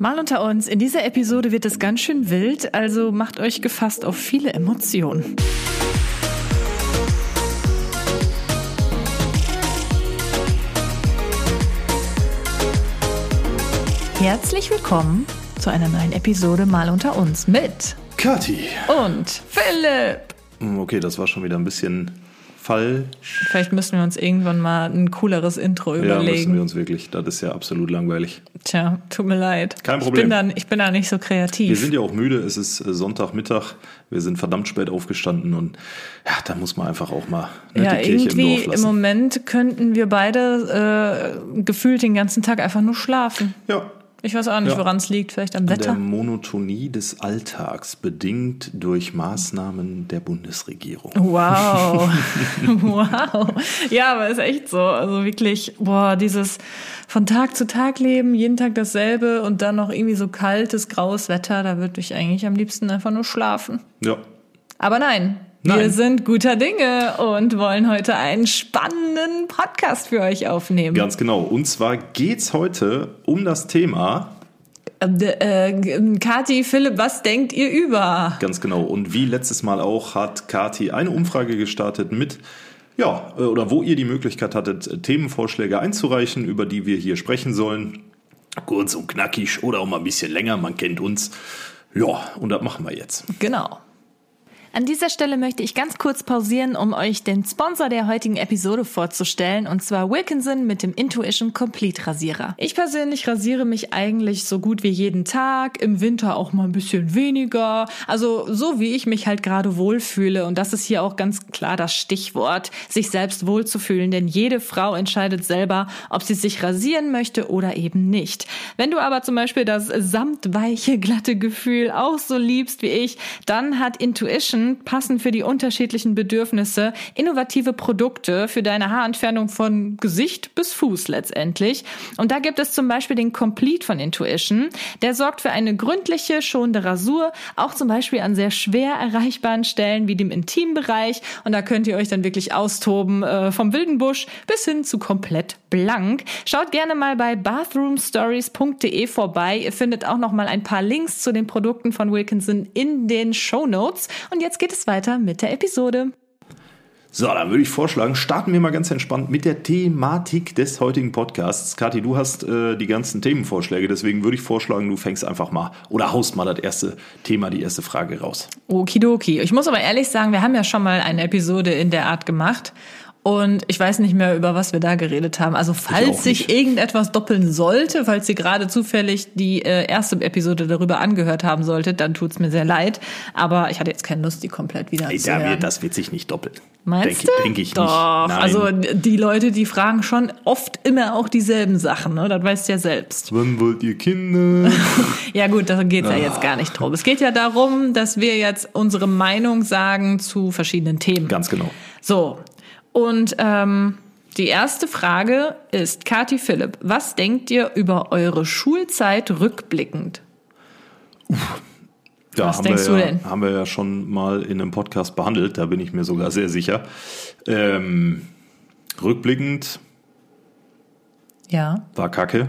Mal unter uns, in dieser Episode wird es ganz schön wild, also macht euch gefasst auf viele Emotionen. Herzlich willkommen zu einer neuen Episode Mal unter uns mit Kathi. und Philipp. Hm, Okay, das war schon wieder ein bisschen Fall. Vielleicht müssen wir uns irgendwann mal ein cooleres Intro Ja, müssen überlegen. wir uns wirklich. Das ist ja absolut langweilig. Tja, tut mir leid. Kein Ich Problem. bin, da, ich bin da nicht so kreativ. Wir sind ja auch müde. Es ist äh, Sonntagmittag. Wir sind verdammt spät aufgestanden und ja, da muss man einfach auch mal ne, ja, die Kirche im irgendwie Dorf im lassen. Moment könnten wir beide äh, gefühlt den ganzen Tag einfach nur schlafen. ja, Ich weiß auch nicht, Ja. woran es liegt. Vielleicht am an der Wetter. Monotonie des Alltags, bedingt durch Maßnahmen der Bundesregierung. Wow. wow. Ja, aber ist echt so. Also wirklich, boah, dieses von Tag zu Tag leben, jeden Tag dasselbe und dann noch irgendwie so kaltes, graues Wetter, da würde ich eigentlich am liebsten einfach nur schlafen. Ja, Aber nein. Wir Nein. sind guter Dinge und wollen heute einen spannenden Podcast für euch aufnehmen. ganz genau. Und zwar geht's heute um das Thema Äh, äh, Kathi, Philipp, was denkt ihr über? Ganz genau. Und wie letztes Mal auch hat Kati eine Umfrage gestartet mit, ja, äh, oder wo ihr die Möglichkeit hattet, äh, Themenvorschläge einzureichen, über die wir hier sprechen sollen. Kurz und knackig oder auch mal ein bisschen länger, man kennt uns. Ja, und das machen wir jetzt. Genau. An dieser Stelle möchte ich ganz kurz pausieren, um euch den Sponsor der heutigen Episode vorzustellen, und zwar Wilkinson mit dem Intuition Complete Rasierer. Ich persönlich rasiere mich eigentlich so gut wie jeden Tag, im Winter auch mal ein bisschen weniger, also so wie ich mich halt gerade wohlfühle. Und das ist hier auch ganz klar das Stichwort, sich selbst wohlzufühlen, denn jede Frau entscheidet selber, ob sie sich rasieren möchte oder eben nicht. Wenn du aber zum Beispiel das samtweiche, glatte Gefühl auch so liebst wie ich, dann hat Intuition passend für die unterschiedlichen Bedürfnisse innovative Produkte für deine Haarentfernung von Gesicht bis Fuß letztendlich. Und da gibt es zum Beispiel den Complete von Intuition. Der sorgt für eine gründliche, schonende Rasur, auch zum Beispiel an sehr schwer erreichbaren Stellen wie dem Intimbereich. Und da könnt ihr euch dann wirklich austoben, äh, vom wilden Busch bis hin zu komplett blank. Schaut gerne mal bei bathroomstories.de vorbei. Ihr findet auch noch mal ein paar Links zu den Produkten von Wilkinson in den Show Notes. Und jetzt geht es weiter mit der Episode. So, dann würde ich vorschlagen, starten wir mal ganz entspannt mit der Thematik des heutigen Podcasts. Kathi, du hast äh, die ganzen Themenvorschläge, deswegen würde ich vorschlagen, du fängst einfach mal oder haust mal das erste Thema, die erste Frage raus. Okidoki. Ich muss aber ehrlich sagen, wir haben ja schon mal eine Episode in der Art gemacht. Und ich weiß nicht mehr, über was wir da geredet haben. Also falls sich irgendetwas doppeln sollte, falls ihr gerade zufällig die äh, erste Episode darüber angehört haben solltet, dann tut's mir sehr leid. Aber ich hatte jetzt keine Lust, die komplett wieder Ey, zu da hören. wird, das wird sich nicht doppeln. Meinst Denke du? denk ich Doch. nicht. Nein. Also die Leute, die fragen schon oft immer auch dieselben Sachen. Ne? Das weißt du ja selbst. Wann wollt ihr Kinder? Ja gut, da geht's ja Ah. jetzt gar nicht drum. Es geht ja darum, dass wir jetzt unsere Meinung sagen zu verschiedenen Themen. Ganz genau. So, und ähm, die erste Frage ist, Kati Philipp, was denkt ihr über eure Schulzeit rückblickend? Ja, Was haben denkst wir du ja, denn? Haben wir ja schon mal in einem Podcast behandelt, da bin ich mir sogar sehr sicher. Ähm, rückblickend Ja. war Kacke.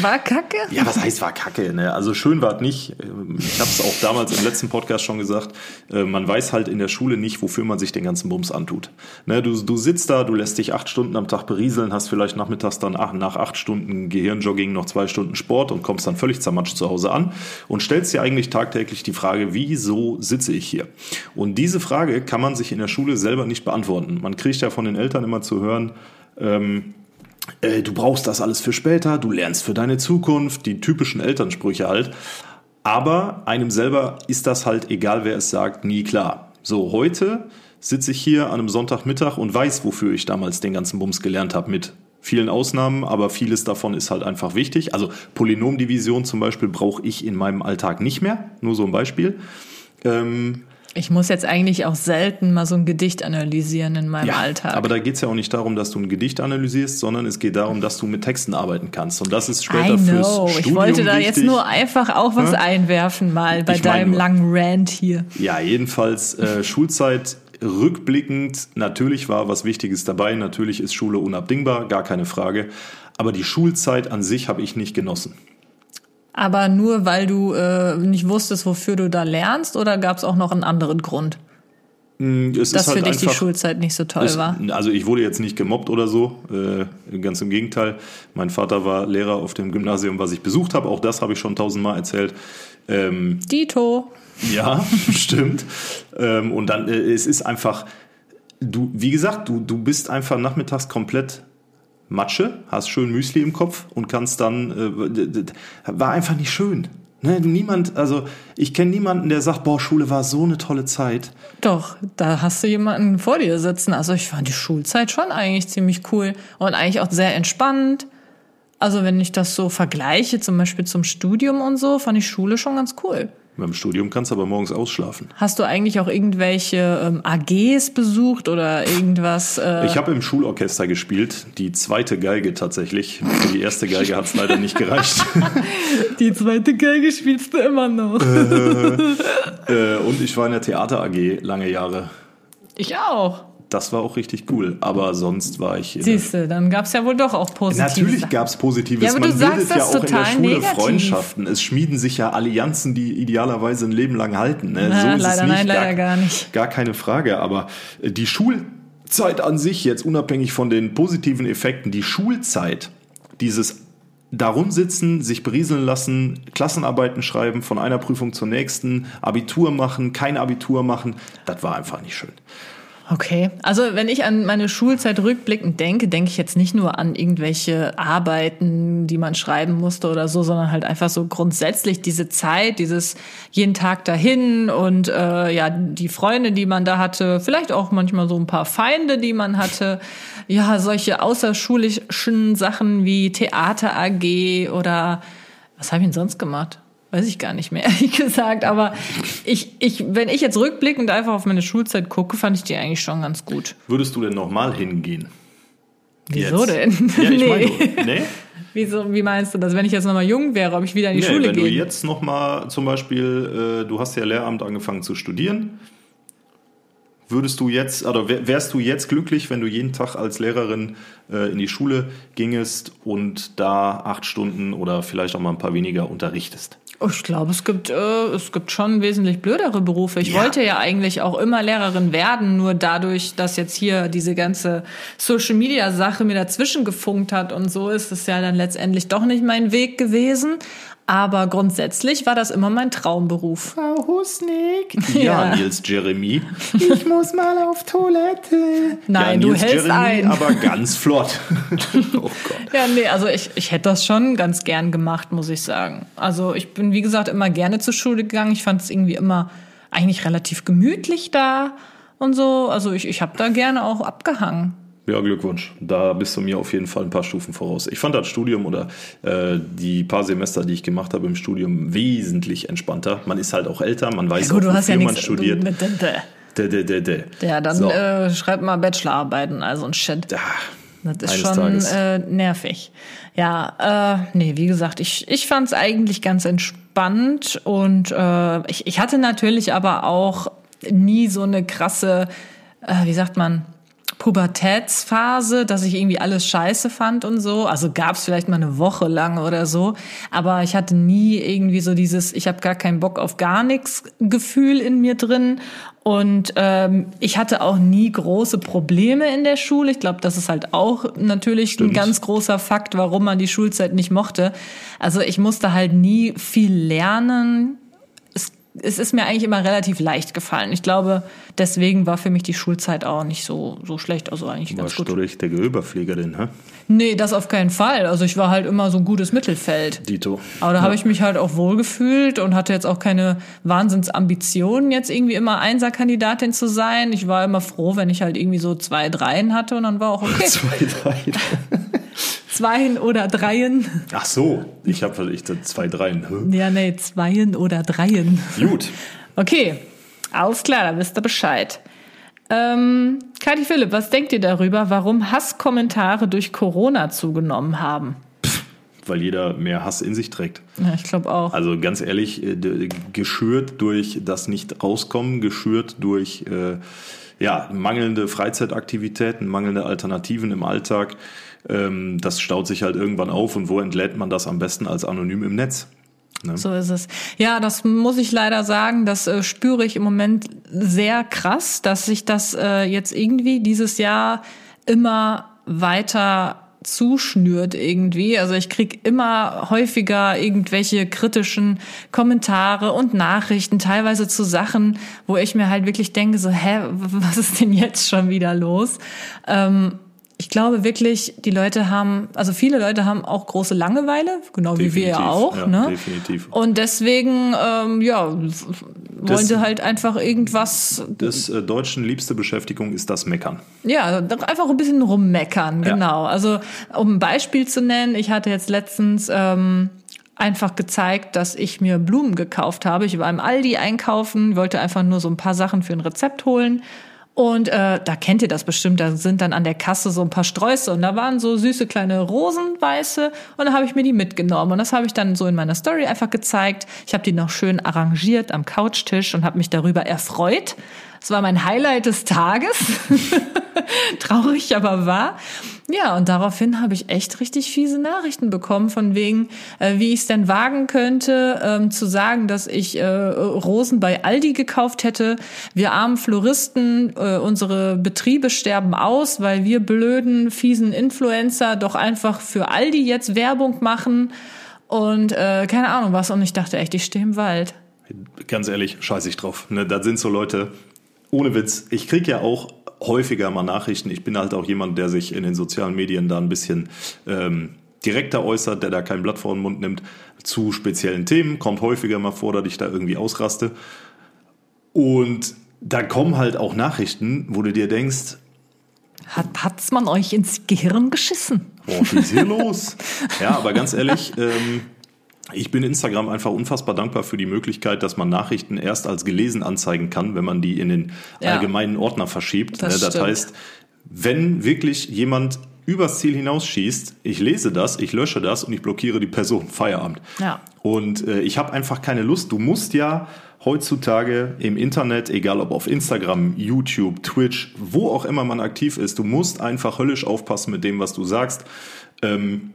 War kacke? Ja, was heißt war Kacke? Ne? Also schön war es nicht. Ähm, Ich habe es auch damals im letzten Podcast schon gesagt. Äh, Man weiß halt in der Schule nicht, wofür man sich den ganzen Bums antut. Ne? Du, du sitzt da, du lässt dich acht Stunden am Tag berieseln, hast vielleicht nachmittags dann ach, nach acht Stunden Gehirnjogging noch zwei Stunden Sport und kommst dann völlig zermatscht zu Hause an und stellst dir eigentlich tagtäglich die Frage, wieso sitze ich hier? Und diese Frage kann man sich in der Schule selber nicht beantworten. Man kriegt ja von den Eltern immer zu hören, ähm, äh, du brauchst das alles für später, du lernst für deine Zukunft, die typischen Elternsprüche halt. Aber einem selber ist das halt, egal wer es sagt, nie klar. So, heute sitze ich hier an einem Sonntagmittag und weiß, wofür ich damals den ganzen Bums gelernt habe, mit vielen Ausnahmen, aber vieles davon ist halt einfach wichtig. Also Polynomdivision zum Beispiel brauche ich in meinem Alltag nicht mehr, nur so ein Beispiel. Ähm, Ich muss jetzt eigentlich auch selten mal so ein Gedicht analysieren in meinem Alltag. Aber da geht es ja auch nicht darum, dass du ein Gedicht analysierst, sondern es geht darum, dass du mit Texten arbeiten kannst. Und das ist später I fürs know. Studium Ich wollte da jetzt wichtig. nur einfach auch was Ja? einwerfen mal bei Ich deinem langen Rant hier. Ja, jedenfalls äh, Schulzeit rückblickend. Natürlich war was Wichtiges dabei. Natürlich ist Schule unabdingbar, gar keine Frage. Aber die Schulzeit an sich habe ich nicht genossen. Aber nur weil du äh, nicht wusstest, wofür du da lernst, oder gab es auch noch einen anderen Grund? Mm, Es Dass halt für dich einfach, die Schulzeit nicht so toll es, war. Also ich wurde jetzt nicht gemobbt oder so, äh, ganz im Gegenteil. Mein Vater war Lehrer auf dem Gymnasium, was ich besucht habe. Auch das habe ich schon tausendmal erzählt. Ähm, Dito. Ja, stimmt. Ähm, und dann, äh, es ist einfach, du, wie gesagt, du, du bist einfach nachmittags komplett Matsche, hast schön Müsli im Kopf und kannst dann, äh, war einfach nicht schön. Ne? Niemand, also ich kenne niemanden, der sagt, boah, Schule war so eine tolle Zeit. Doch, da hast du jemanden vor dir sitzen. Also ich fand die Schulzeit schon eigentlich ziemlich cool und eigentlich auch sehr entspannt. Also wenn ich das so vergleiche, zum Beispiel zum Studium und so, fand ich Schule schon ganz cool. Beim Studium kannst du aber morgens ausschlafen. Hast du eigentlich auch irgendwelche ähm, AGs besucht oder irgendwas? Äh, Ich habe im Schulorchester gespielt, die zweite Geige tatsächlich. Für die erste Geige hat es leider nicht gereicht. die zweite Geige spielst du immer noch. äh, und ich war in der Theater AG lange Jahre. Ich auch. Das war auch richtig cool. Aber sonst war ich. Siehst du, dann gab's ja wohl doch auch positive Natürlich gab es Positives. Ja, aber Man du sagst bildet ja das auch in der total Schule negativ. Freundschaften. Es schmieden sich ja Allianzen, die idealerweise ein Leben lang halten. Ne? Na, so ist leider es nicht. nein, leider gar nicht. Gar keine Frage. Aber äh, die Schulzeit an sich, jetzt unabhängig von den positiven Effekten, die Schulzeit, dieses Darum sitzen, sich berieseln lassen, Klassenarbeiten schreiben, von einer Prüfung zur nächsten, Abitur machen, kein Abitur machen, das war einfach nicht schön. Okay, also wenn ich an meine Schulzeit rückblickend denke, denke ich jetzt nicht nur an irgendwelche Arbeiten, die man schreiben musste oder so, sondern halt einfach so grundsätzlich diese Zeit, dieses jeden Tag dahin und äh, ja die Freunde, die man da hatte, vielleicht auch manchmal so ein paar Feinde, die man hatte, ja solche außerschulischen Sachen wie Theater AG oder was habe ich denn sonst gemacht? Weiß ich gar nicht mehr, ehrlich gesagt. Aber ich, ich, wenn ich jetzt rückblickend einfach auf meine Schulzeit gucke, fand ich die eigentlich schon ganz gut. Würdest du denn nochmal hingehen? Wieso Jetzt? denn? Ja, ich nee. meine, nee? Wieso, wie meinst du das? Wenn ich jetzt nochmal jung wäre, ob ich wieder in die Nee, Schule wenn du gehe? jetzt nochmal zum Beispiel, äh, du hast ja Lehramt angefangen zu studieren, würdest du jetzt, oder wär- wärst du jetzt glücklich, wenn du jeden Tag als Lehrerin äh, in die Schule gingest und da acht Stunden oder vielleicht auch mal ein paar weniger unterrichtest? Oh, ich glaube, es gibt, äh, es gibt schon wesentlich blödere Berufe. Ich Ja. wollte ja eigentlich auch immer Lehrerin werden, nur dadurch, dass jetzt hier diese ganze Social Media Sache mir dazwischen gefunkt hat und so ist es ja dann letztendlich doch nicht mein Weg gewesen. Aber grundsätzlich war das immer mein Traumberuf. Frau Husnick. Ja. Ja, Nils Jeremy. Ich muss mal auf Toilette. Nein, ja, du Nils hältst Jeremy, ein. aber ganz flott. oh Gott. Ja, nee, also ich, ich hätte das schon ganz gern gemacht, muss ich sagen. Also ich bin, wie gesagt, immer gerne zur Schule gegangen. Ich fand es irgendwie immer eigentlich relativ gemütlich da und so. Also ich, ich habe da gerne auch abgehangen. Ja, Glückwunsch. Da bist du mir auf jeden Fall ein paar Stufen voraus. Ich fand das Studium oder äh, die paar Semester, die ich gemacht habe im Studium, wesentlich entspannter. Man ist halt auch älter, man weiß Gut, auch, du hast ja wofür man studiert. mit Dä, dä, dä, dä. Ja, dann So. äh, schreib mal Bachelorarbeiten, also ein Shit. Ja, Das ist schon äh, nervig. Ja, äh, nee, wie gesagt, ich, ich fand es eigentlich ganz entspannt und äh, ich, ich hatte natürlich aber auch nie so eine krasse, äh, wie sagt man, Pubertätsphase, dass ich irgendwie alles scheiße fand und so. Also gab es vielleicht mal eine Woche lang oder so, aber ich hatte nie irgendwie so dieses, ich habe gar keinen Bock auf gar nichts Gefühl in mir drin. Und ähm, ich hatte auch nie große Probleme in der Schule. Ich glaube, das ist halt auch natürlich Stimmt. ein ganz großer Fakt, warum man die Schulzeit nicht mochte. Also ich musste halt nie viel lernen. Es, ist mir eigentlich immer relativ leicht gefallen. Ich glaube, deswegen war für mich die Schulzeit auch nicht so, so schlecht. Also eigentlich ganz Warst gut. du richtige Überfliegerin, hä? Nee, das auf keinen Fall. Also ich war halt immer so ein gutes Mittelfeld. Dito. Aber da habe ich mich halt auch wohlgefühlt und hatte jetzt auch keine Wahnsinnsambitionen, jetzt irgendwie immer Einserkandidatin zu sein. Ich war immer froh, wenn ich halt irgendwie so zwei Dreien hatte und dann war auch okay. Zwei, drei. Zweien oder Dreien. Ach so, ich habe ich zwei, dreien. Ja, nee, Zweien oder Dreien. Gut. Okay, alles klar, da wisst ihr Bescheid. Ähm, Kathi Philipp, was denkt ihr darüber, warum Hasskommentare durch Corona zugenommen haben? Weil jeder mehr Hass in sich trägt. Ja, ich glaube auch. Also ganz ehrlich, äh, geschürt durch das Nicht-Rauskommen, geschürt durch äh, ja, mangelnde Freizeitaktivitäten, mangelnde Alternativen im Alltag. Ähm, das staut sich halt irgendwann auf und wo entlädt man das am besten als anonym im Netz? Ne? So ist es. Ja, das muss ich leider sagen, das äh, spüre ich im Moment sehr krass, dass sich das äh, jetzt irgendwie dieses Jahr immer weiter zuschnürt irgendwie. Also ich krieg immer häufiger irgendwelche kritischen Kommentare und Nachrichten, teilweise zu Sachen, wo ich mir halt wirklich denke, so, hä, was ist denn jetzt schon wieder los? Ähm, ich glaube wirklich, die Leute haben, also viele Leute haben auch große Langeweile, genau definitiv, wie wir ja auch. Ja, ne? Definitiv. Und deswegen, ähm, ja, wollen das, sie halt einfach irgendwas. Des äh, Deutschen liebste Beschäftigung ist das Meckern. Ja, einfach ein bisschen rummeckern, genau. Ja. Also um ein Beispiel zu nennen, ich hatte jetzt letztens ähm, einfach gezeigt, dass ich mir Blumen gekauft habe. Ich war im Aldi einkaufen, wollte einfach nur so ein paar Sachen für ein Rezept holen und äh, da kennt ihr das bestimmt, da sind dann an der Kasse so ein paar Sträuße und da waren so süße kleine Rosenweiße und da habe ich mir die mitgenommen und das habe ich dann so in meiner Story einfach gezeigt. Ich habe die noch schön arrangiert am Couchtisch und habe mich darüber erfreut. Es war mein Highlight des Tages. Traurig, aber wahr. Ja, und daraufhin habe ich echt richtig fiese Nachrichten bekommen, von wegen, äh, wie ich es denn wagen könnte, ähm, zu sagen, dass ich äh, Rosen bei Aldi gekauft hätte. Wir armen Floristen, äh, unsere Betriebe sterben aus, weil wir blöden, fiesen Influencer doch einfach für Aldi jetzt Werbung machen und äh, keine Ahnung was. Und ich dachte echt, ich stehe im Wald. Ganz ehrlich, scheiße ich drauf. Ne, da sind so Leute, ohne Witz, ich kriege ja auch häufiger mal Nachrichten. Ich bin halt auch jemand, der sich in den sozialen Medien da ein bisschen ähm, direkter äußert, der da kein Blatt vor den Mund nimmt zu speziellen Themen. Kommt häufiger mal vor, dass ich da irgendwie ausraste. Und da kommen halt auch Nachrichten, wo du dir denkst, hat, hat's man euch ins Gehirn geschissen? Boah, was ist hier los? Ja, aber ganz ehrlich, ähm, ich bin Instagram einfach unfassbar dankbar für die Möglichkeit, dass man Nachrichten erst als gelesen anzeigen kann, wenn man die in den ja, allgemeinen Ordner verschiebt. Das, ne, das heißt, wenn wirklich jemand übers Ziel hinausschießt, ich lese das, ich lösche das und ich blockiere die Person. Feierabend. Ja. Und äh, ich habe einfach keine Lust. Du musst ja heutzutage im Internet, egal ob auf Instagram, YouTube, Twitch, wo auch immer man aktiv ist, du musst einfach höllisch aufpassen mit dem, was du sagst. Ähm,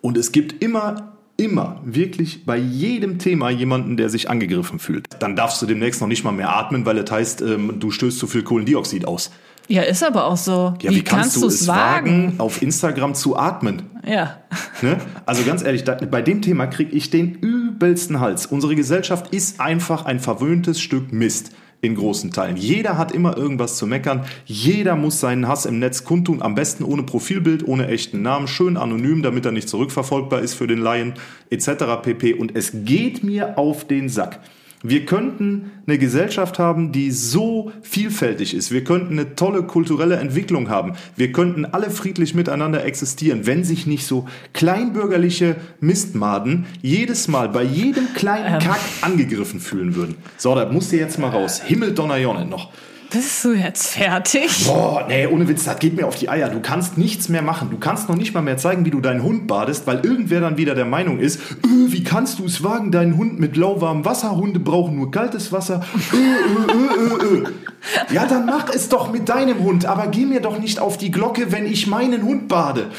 und es gibt immer immer wirklich bei jedem Thema jemanden, der sich angegriffen fühlt. Dann darfst du demnächst noch nicht mal mehr atmen, weil es heißt, ähm, du stößt zu viel Kohlendioxid aus. Ja, ist aber auch so. Ja, wie, wie kannst, kannst du es wagen, wagen, auf Instagram zu atmen? Ja. Ne? Also ganz ehrlich, da, bei dem Thema kriege ich den übelsten Hals. Unsere Gesellschaft ist einfach ein verwöhntes Stück Mist in großen Teilen. Jeder hat immer irgendwas zu meckern. Jeder muss seinen Hass im Netz kundtun. Am besten ohne Profilbild, ohne echten Namen, schön anonym, damit er nicht zurückverfolgbar ist für den Laien, etc. pp. Und es geht mir auf den Sack. Wir könnten eine Gesellschaft haben, die so vielfältig ist. Wir könnten eine tolle kulturelle Entwicklung haben. Wir könnten alle friedlich miteinander existieren, wenn sich nicht so kleinbürgerliche Mistmaden jedes Mal bei jedem kleinen ähm. Kack angegriffen fühlen würden. So, da musst du jetzt mal raus. Himmel Donnerjonne noch. Bist du jetzt fertig? Boah, nee, ohne Witz, das geht mir auf die Eier. Du kannst nichts mehr machen. Du kannst noch nicht mal mehr zeigen, wie du deinen Hund badest, weil irgendwer dann wieder der Meinung ist, äh, wie kannst du es wagen, deinen Hund mit lauwarmem Wasser? Hunde brauchen nur kaltes Wasser. Äh, äh, äh, äh, ja, dann mach es doch mit deinem Hund, aber geh mir doch nicht auf die Glocke, wenn ich meinen Hund bade.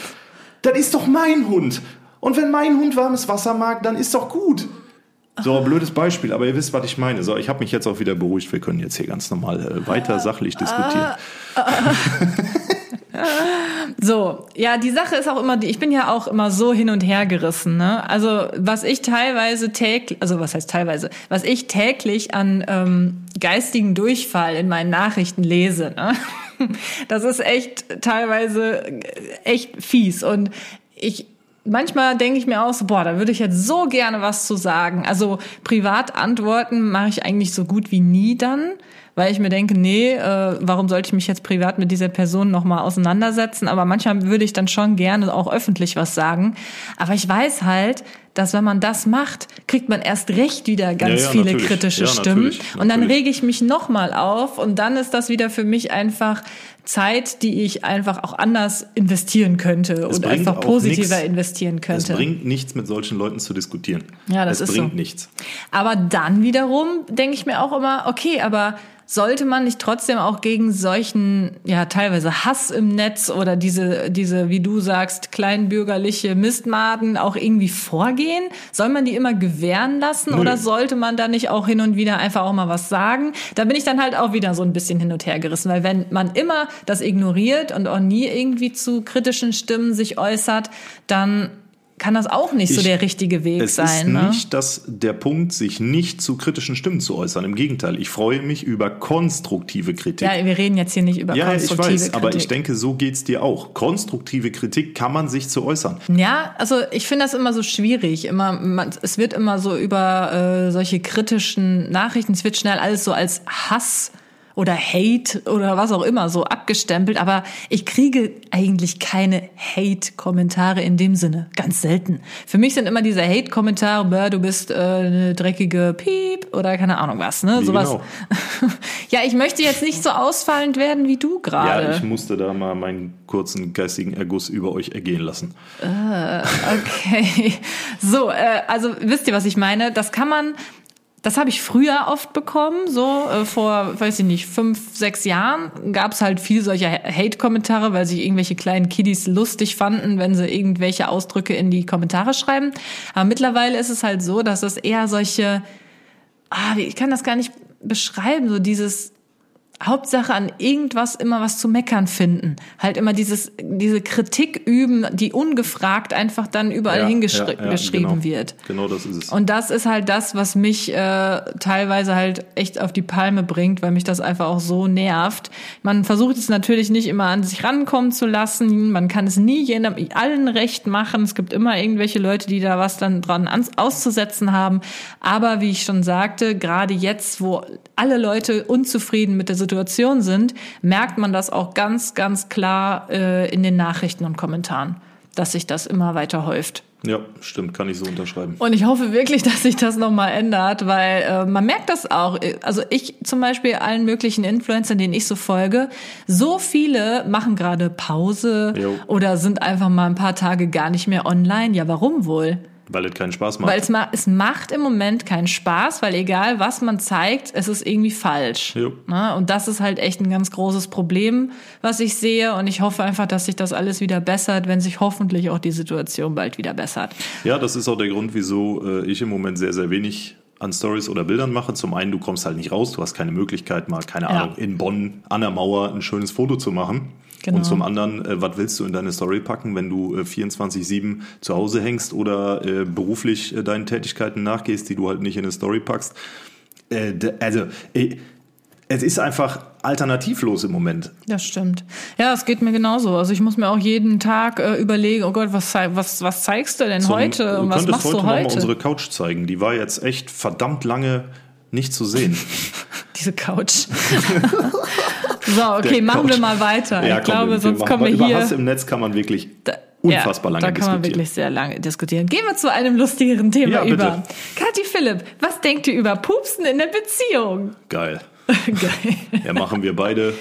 Das ist doch mein Hund. Und wenn mein Hund warmes Wasser mag, dann ist doch gut. So, blödes Beispiel, aber ihr wisst, was ich meine. So, ich habe mich jetzt auch wieder beruhigt. Wir können jetzt hier ganz normal äh, weiter sachlich diskutieren. so, ja, die Sache ist auch immer die, ich bin ja auch immer so hin und her gerissen, ne? Also, was ich teilweise täglich, also was heißt teilweise, was ich täglich an ähm, geistigen Durchfall in meinen Nachrichten lese, ne? Das ist echt teilweise echt fies und ich manchmal denke ich mir auch so, boah, da würde ich jetzt so gerne was zu sagen. Also privat antworten mache ich eigentlich so gut wie nie dann, weil ich mir denke, nee, äh, warum sollte ich mich jetzt privat mit dieser Person nochmal auseinandersetzen? Aber manchmal würde ich dann schon gerne auch öffentlich was sagen. Aber ich weiß halt, dass wenn man das macht, kriegt man erst recht wieder ganz ja, ja, viele natürlich. kritische ja, Stimmen. Natürlich, natürlich. Und dann rege ich mich nochmal auf und dann ist das wieder für mich einfach Zeit, die ich einfach auch anders investieren könnte es und einfach positiver nichts, investieren könnte. Es bringt nichts, mit solchen Leuten zu diskutieren. Ja, das es ist bringt so. nichts. Aber dann wiederum denke ich mir auch immer, okay, aber sollte man nicht trotzdem auch gegen solchen, ja, teilweise Hass im Netz oder diese, diese, wie du sagst, kleinbürgerliche Mistmaden auch irgendwie vorgehen? Soll man die immer gewähren lassen Nö. oder sollte man da nicht auch hin und wieder einfach auch mal was sagen? Da bin ich dann halt auch wieder so ein bisschen hin und her gerissen, weil wenn man immer das ignoriert und auch nie irgendwie zu kritischen Stimmen sich äußert, dann kann das auch nicht ich, so der richtige Weg es sein. Es ist ne? nicht das, der Punkt, sich nicht zu kritischen Stimmen zu äußern. Im Gegenteil, ich freue mich über konstruktive Kritik. Ja, wir reden jetzt hier nicht über ja, konstruktive Kritik. Ja, ich weiß, aber ich denke, so geht's dir auch. Konstruktive Kritik kann man sich zu äußern. Ja, also ich finde das immer so schwierig. Immer, man, es wird immer so über äh, solche kritischen Nachrichten, es wird schnell alles so als Hass oder Hate oder was auch immer so abgestempelt, aber ich kriege eigentlich keine Hate-Kommentare in dem Sinne, ganz selten. Für mich sind immer diese Hate-Kommentare, du bist äh, eine dreckige Piep oder keine Ahnung was, ne? Wie Sowas. Genau? ja, ich möchte jetzt nicht so ausfallend werden wie du gerade. Ja, ich musste da mal meinen kurzen geistigen Erguss über euch ergehen lassen. Äh, okay. So, äh, also wisst ihr, was ich meine? Das kann man das habe ich früher oft bekommen, so äh, vor, weiß ich nicht, fünf, sechs Jahren gab es halt viel solcher Hate-Kommentare, weil sich irgendwelche kleinen Kiddies lustig fanden, wenn sie irgendwelche Ausdrücke in die Kommentare schreiben. Aber mittlerweile ist es halt so, dass es eher solche, ah, ich kann das gar nicht beschreiben, so dieses Hauptsache an irgendwas immer was zu meckern finden. Halt immer dieses, diese Kritik üben, die ungefragt einfach dann überall ja, hingeschrieben ja, ja, genau. wird. Genau das ist es. Und das ist halt das, was mich äh, teilweise halt echt auf die Palme bringt, weil mich das einfach auch so nervt. Man versucht es natürlich nicht immer an sich rankommen zu lassen. Man kann es nie jedem, allen recht machen. Es gibt immer irgendwelche Leute, die da was dann dran auszusetzen haben. Aber wie ich schon sagte, gerade jetzt, wo alle Leute unzufrieden mit der Situation sind, merkt man das auch ganz, ganz klar äh, in den Nachrichten und Kommentaren, dass sich das immer weiter häuft. Ja, stimmt, kann ich so unterschreiben. Und ich hoffe wirklich, dass sich das nochmal ändert, weil äh, man merkt das auch. Also ich zum Beispiel allen möglichen Influencern, denen ich so folge, so viele machen gerade Pause jo. oder sind einfach mal ein paar Tage gar nicht mehr online. Ja, warum wohl? Weil es keinen Spaß macht. Weil es, ma es macht im Moment keinen Spaß, weil egal was man zeigt, es ist irgendwie falsch. Jo. Ne? Und das ist halt echt ein ganz großes Problem, was ich sehe. Und ich hoffe einfach, dass sich das alles wieder bessert, wenn sich hoffentlich auch die Situation bald wieder bessert. Ja, das ist auch der Grund, wieso äh, ich im Moment sehr, sehr wenig an Stories oder Bildern mache. Zum einen, du kommst halt nicht raus, du hast keine Möglichkeit, mal, keine ja. Ahnung, in Bonn an der Mauer ein schönes Foto zu machen. Genau. Und zum anderen, äh, was willst du in deine Story packen, wenn du äh, 24-7 zu Hause hängst oder äh, beruflich äh, deinen Tätigkeiten nachgehst, die du halt nicht in eine Story packst? Äh, also, äh, es ist einfach alternativlos im Moment. Das stimmt. Ja, es geht mir genauso. Also ich muss mir auch jeden Tag äh, überlegen, oh Gott, was, was, was zeigst du denn Zum, heute und was machst heute du heute? Noch mal unsere Couch zeigen. Die war jetzt echt verdammt lange nicht zu sehen. Diese Couch. So, okay, machen wir mal weiter. Ja, ich komm, glaube, sonst kommen wir hier. Über Hass im Netz kann man wirklich da, unfassbar ja, lange diskutieren. Da kann man wirklich sehr lange diskutieren. Gehen wir zu einem lustigeren Thema ja, über. Kathi Philipp, was denkt ihr über Pupsen in der Beziehung? Geil. Geil. Ja, machen wir beide.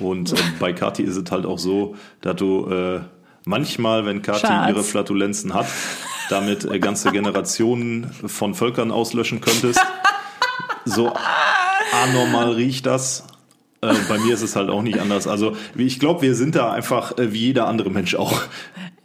Und äh, bei Kathi ist es halt auch so, dass du äh, manchmal, wenn Kathi Schatz. ihre Flatulenzen hat, damit äh, ganze Generationen von Völkern auslöschen könntest. So anormal riecht das. Äh, bei mir ist es halt auch nicht anders. Also ich glaube, wir sind da einfach äh, wie jeder andere Mensch auch.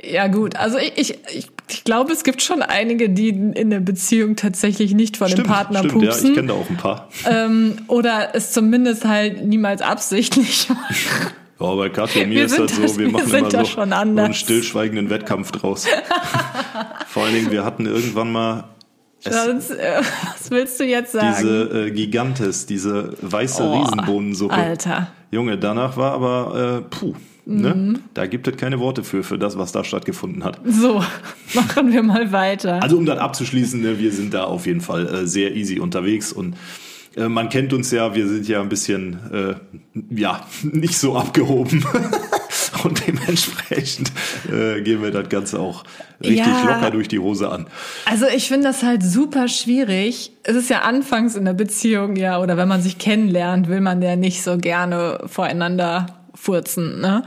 Ja gut, also ich, ich, ich, ich glaube, es gibt schon einige, die in der Beziehung tatsächlich nicht vor stimmt, dem Partner stimmt, pupsen. Ja, ich kenne da auch ein paar. Ähm, oder es zumindest halt niemals absichtlich machen. Ja, bei Katja und mir ist das so, wir, wir machen immer so, so einen stillschweigenden Wettkampf draus. Vor allen Dingen, wir hatten irgendwann mal Sonst, äh, was willst du jetzt sagen? Diese äh, Gigantes, diese weiße oh, Riesenbohnensuppe. Alter. Junge, danach war aber, äh, puh, ne? mhm. ne? Da gibt es keine Worte für, für das, was da stattgefunden hat. So, machen wir mal weiter. Also um das abzuschließen, ne, wir sind da auf jeden Fall äh, sehr easy unterwegs und äh, man kennt uns ja, wir sind ja ein bisschen, ja, nicht so abgehoben. Und dementsprechend äh, gehen wir das Ganze auch richtig ja, locker durch die Hose an. Also ich finde das halt super schwierig. Es ist ja anfangs in der Beziehung, ja, oder wenn man sich kennenlernt, will man ja nicht so gerne voreinander furzen. Ne?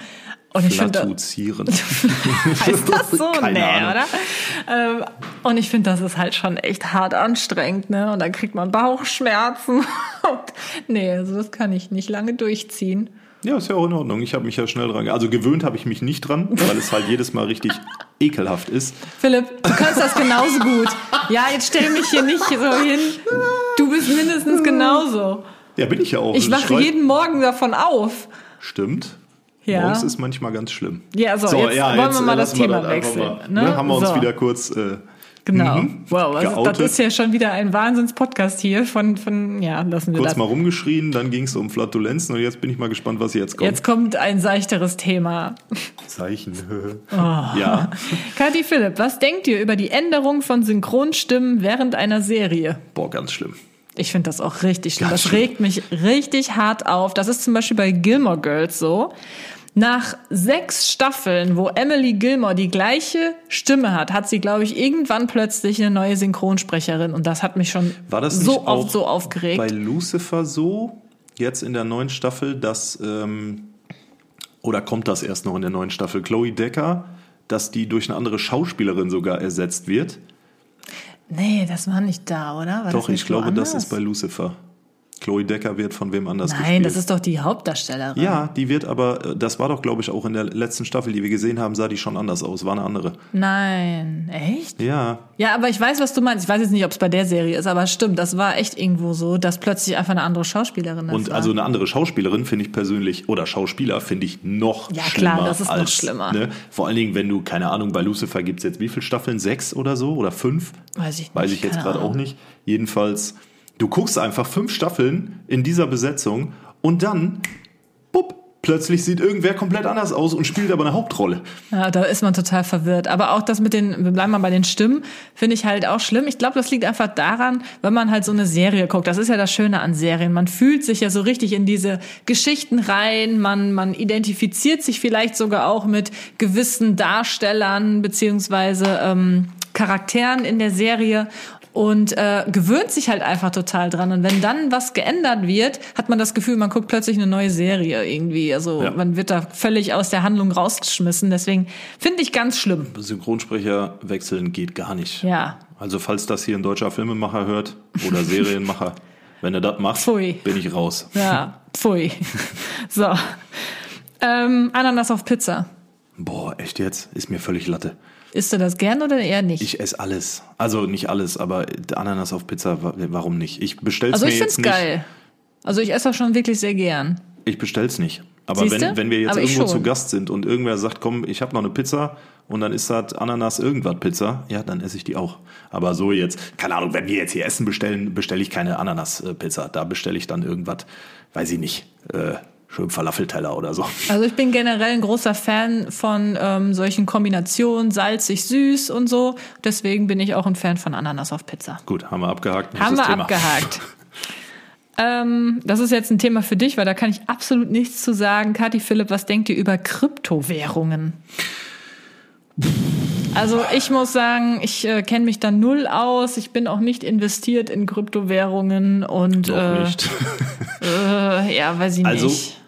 Und ich finde, heißt das so? Keine nee, Ahnung. oder? Ähm, und ich finde, das ist halt schon echt hart anstrengend, ne? Und dann kriegt man Bauchschmerzen. Nee, also das kann ich nicht lange durchziehen. Ja, ist ja auch in Ordnung. Ich habe mich ja schnell dran. Also gewöhnt habe ich mich nicht dran, weil es halt jedes Mal richtig ekelhaft ist. Philipp, du kannst das genauso gut. Ja, jetzt stell mich hier nicht so hin. Du bist mindestens genauso. Ja, bin ich ja auch. Ich wache Schrei- jeden Morgen davon auf. Stimmt. Ja. Morgens ist manchmal ganz schlimm. Ja, so, jetzt wollen wir äh, mal das wir Thema das einfach wechseln, Mal, ne? Haben wir uns So. wieder kurz. Äh, Genau. Mhm. Wow, also das ist ja schon wieder ein Wahnsinns-Podcast hier von, von, ja, lassen wir kurz das. mal rumgeschrien, dann ging es um Flatulenzen und jetzt bin ich mal gespannt, was jetzt kommt. Jetzt kommt ein seichteres Thema. Zeichen. Oh. Ja. Kathi Philipp, was denkt ihr über die Änderung von Synchronstimmen während einer Serie? Boah, ganz schlimm. Ich finde das auch richtig schlimm. Ganz das schlimm. regt mich richtig hart auf. Das ist zum Beispiel bei Gilmore Girls so. Nach sechs Staffeln, wo Emily Gilmore die gleiche Stimme hat, hat sie, glaube ich, irgendwann plötzlich eine neue Synchronsprecherin. Und das hat mich schon War das so oft so aufgeregt. bei Lucifer so, jetzt in der neuen Staffel, dass, ähm, oder kommt das erst noch in der neuen Staffel, Chloe Decker, dass die durch eine andere Schauspielerin sogar ersetzt wird? nee, das war nicht da, oder? War Doch, das ich glaube, woanders? das ist bei Lucifer. Chloe Decker wird von wem anders Nein, gespielt. das ist doch die Hauptdarstellerin. ja, die wird aber, äh, das war doch, glaube ich, auch in der letzten Staffel, die wir gesehen haben, sah die schon anders aus, war eine andere. Nein, echt? Ja, Ja, aber ich weiß, was du meinst. Ich weiß jetzt nicht, ob es bei der Serie ist, aber stimmt, das war echt irgendwo so, dass plötzlich einfach eine andere Schauspielerin das und war. also eine andere Schauspielerin finde ich persönlich, oder Schauspieler finde ich noch Ja, schlimmer. klar, das ist noch als, schlimmer. Ne? Vor allen Dingen, wenn du, keine Ahnung, bei Lucifer gibt es jetzt wie viele Staffeln? Sechs oder so? Oder fünf? weiß ich nicht. Weiß ich jetzt gerade auch nicht. Jedenfalls, du guckst einfach fünf Staffeln in dieser Besetzung und dann, bupp, plötzlich sieht irgendwer komplett anders aus und spielt aber eine Hauptrolle. Ja, da ist man total verwirrt. Aber auch das mit den, wir bleiben mal bei den Stimmen, finde ich halt auch schlimm. Ich glaube, das liegt einfach daran, wenn man halt so eine Serie guckt. Das ist ja das Schöne an Serien. Man fühlt sich ja so richtig in diese Geschichten rein. Man, man identifiziert sich vielleicht sogar auch mit gewissen Darstellern beziehungsweise ähm, Charakteren in der Serie und äh, gewöhnt sich halt einfach total dran. Und wenn dann was geändert wird, hat man das Gefühl, man guckt plötzlich eine neue Serie irgendwie. Also Ja. man wird da völlig aus der Handlung rausgeschmissen. Deswegen finde ich ganz schlimm. Synchronsprecher wechseln geht gar nicht. Ja. Also falls das hier ein deutscher Filmemacher hört oder Serienmacher, wenn er das macht, Pfui. bin ich raus. Ja, pfui. So. Ähm, Ananas auf Pizza. Boah, echt jetzt? Ist mir völlig Latte. Isst du das gern oder eher nicht? Ich esse alles. Also nicht alles, aber Ananas auf Pizza, wa- warum nicht? Ich bestell's also mir ich jetzt find's nicht. geil. Also ich esse das schon wirklich sehr gern. Ich bestell's nicht. Aber Siehste? wenn, wenn wir jetzt Aber ich irgendwo zu Gast sind und irgendwer sagt, komm, ich habe noch eine Pizza und dann ist das Ananas irgendwas Pizza, ja, dann esse ich die auch. Aber so jetzt, keine Ahnung, wenn wir jetzt hier Essen bestellen, bestelle ich keine Ananas-Pizza. Da bestelle ich dann irgendwas, weiß ich nicht, äh, schön Falafelteller oder so. Also ich bin generell ein großer Fan von ähm, solchen Kombinationen, salzig, süß und so. Deswegen bin ich auch ein Fan von Ananas auf Pizza. Gut, haben wir abgehakt. Haben wir Thema. abgehakt. ähm, das ist jetzt ein Thema für dich, weil da kann ich absolut nichts zu sagen. Kathi Philipp, was denkt ihr über Kryptowährungen? Also ich muss sagen, ich äh, kenne mich da null aus. Ich bin auch nicht investiert in Kryptowährungen und Noch äh, nicht. äh, ja, weiß ich Also, nicht.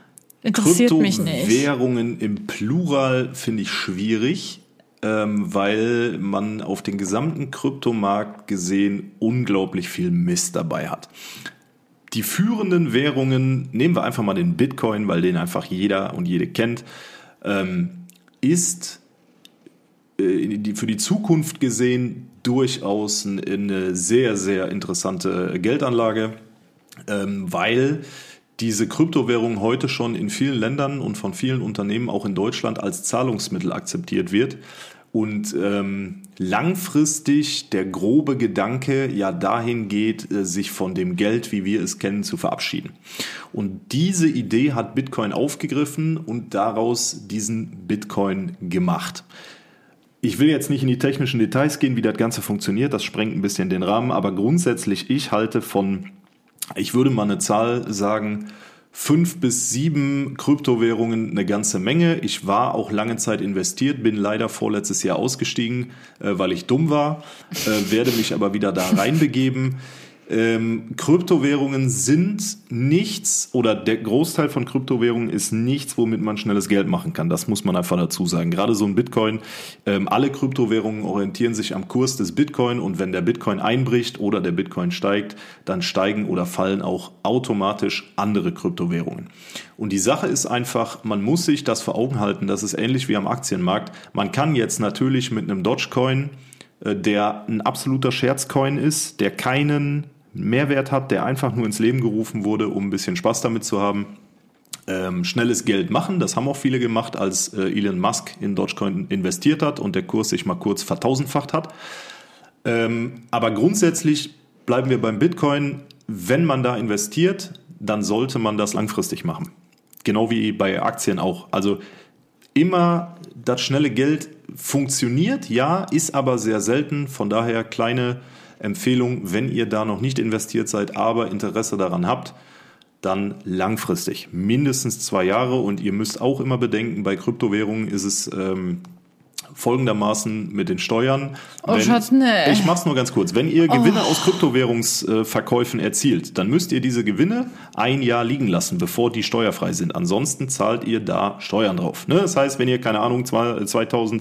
Interessiert mich nicht. Kryptowährungen im Plural finde ich schwierig, ähm, weil man auf den gesamten Kryptomarkt gesehen unglaublich viel Mist dabei hat. Die führenden Währungen, nehmen wir einfach mal den Bitcoin, weil den einfach jeder und jede kennt, ähm, ist äh, die, für die Zukunft gesehen durchaus ein- eine sehr, sehr interessante Geldanlage, ähm, weil diese Kryptowährung heute schon in vielen Ländern und von vielen Unternehmen auch in Deutschland als Zahlungsmittel akzeptiert wird. Und ähm, langfristig der grobe Gedanke ja dahin geht, äh, sich von dem Geld, wie wir es kennen, zu verabschieden. Und diese Idee hat Bitcoin aufgegriffen und daraus diesen Bitcoin gemacht. Ich will jetzt nicht in die technischen Details gehen, wie das Ganze funktioniert, das sprengt ein bisschen den Rahmen, aber grundsätzlich, ich halte von, ich würde mal eine Zahl sagen, fünf bis sieben Kryptowährungen eine ganze Menge. Ich war auch lange Zeit investiert, bin leider vorletztes Jahr ausgestiegen, äh, weil ich dumm war, äh, werde mich aber wieder da reinbegeben. Ähm, Kryptowährungen sind nichts oder der Großteil von Kryptowährungen ist nichts, womit man schnelles Geld machen kann. Das muss man einfach dazu sagen. Gerade so ein Bitcoin. Ähm, alle Kryptowährungen orientieren sich am Kurs des Bitcoin und wenn der Bitcoin einbricht oder der Bitcoin steigt, dann steigen oder fallen auch automatisch andere Kryptowährungen. Und die Sache ist einfach, man muss sich das vor Augen halten. Das ist ähnlich wie am Aktienmarkt. Man kann jetzt natürlich mit einem Dogecoin äh, der ein absoluter Scherzcoin ist, der keinen Mehrwert hat, der einfach nur ins Leben gerufen wurde, um ein bisschen Spaß damit zu haben. Ähm, schnelles Geld machen, das haben auch viele gemacht, als äh, Elon Musk in Dogecoin investiert hat und der Kurs sich mal kurz vertausendfacht hat. Ähm, aber grundsätzlich bleiben wir beim Bitcoin. Wenn man da investiert, dann sollte man das langfristig machen. Genau wie bei Aktien auch. Also immer das schnelle Geld funktioniert, ja, ist aber sehr selten. Von daher kleine Empfehlung, wenn ihr da noch nicht investiert seid, aber Interesse daran habt, dann langfristig, mindestens zwei Jahre. Und ihr müsst auch immer bedenken, bei Kryptowährungen ist es ähm, folgendermaßen mit den Steuern. Oh, wenn, Schatz, nee. Ich mach's nur ganz kurz. Wenn ihr Gewinne oh. aus Kryptowährungsverkäufen erzielt, dann müsst ihr diese Gewinne ein Jahr liegen lassen, bevor die steuerfrei sind. Ansonsten zahlt ihr da Steuern drauf. Ne? Das heißt, wenn ihr, keine Ahnung, 2000,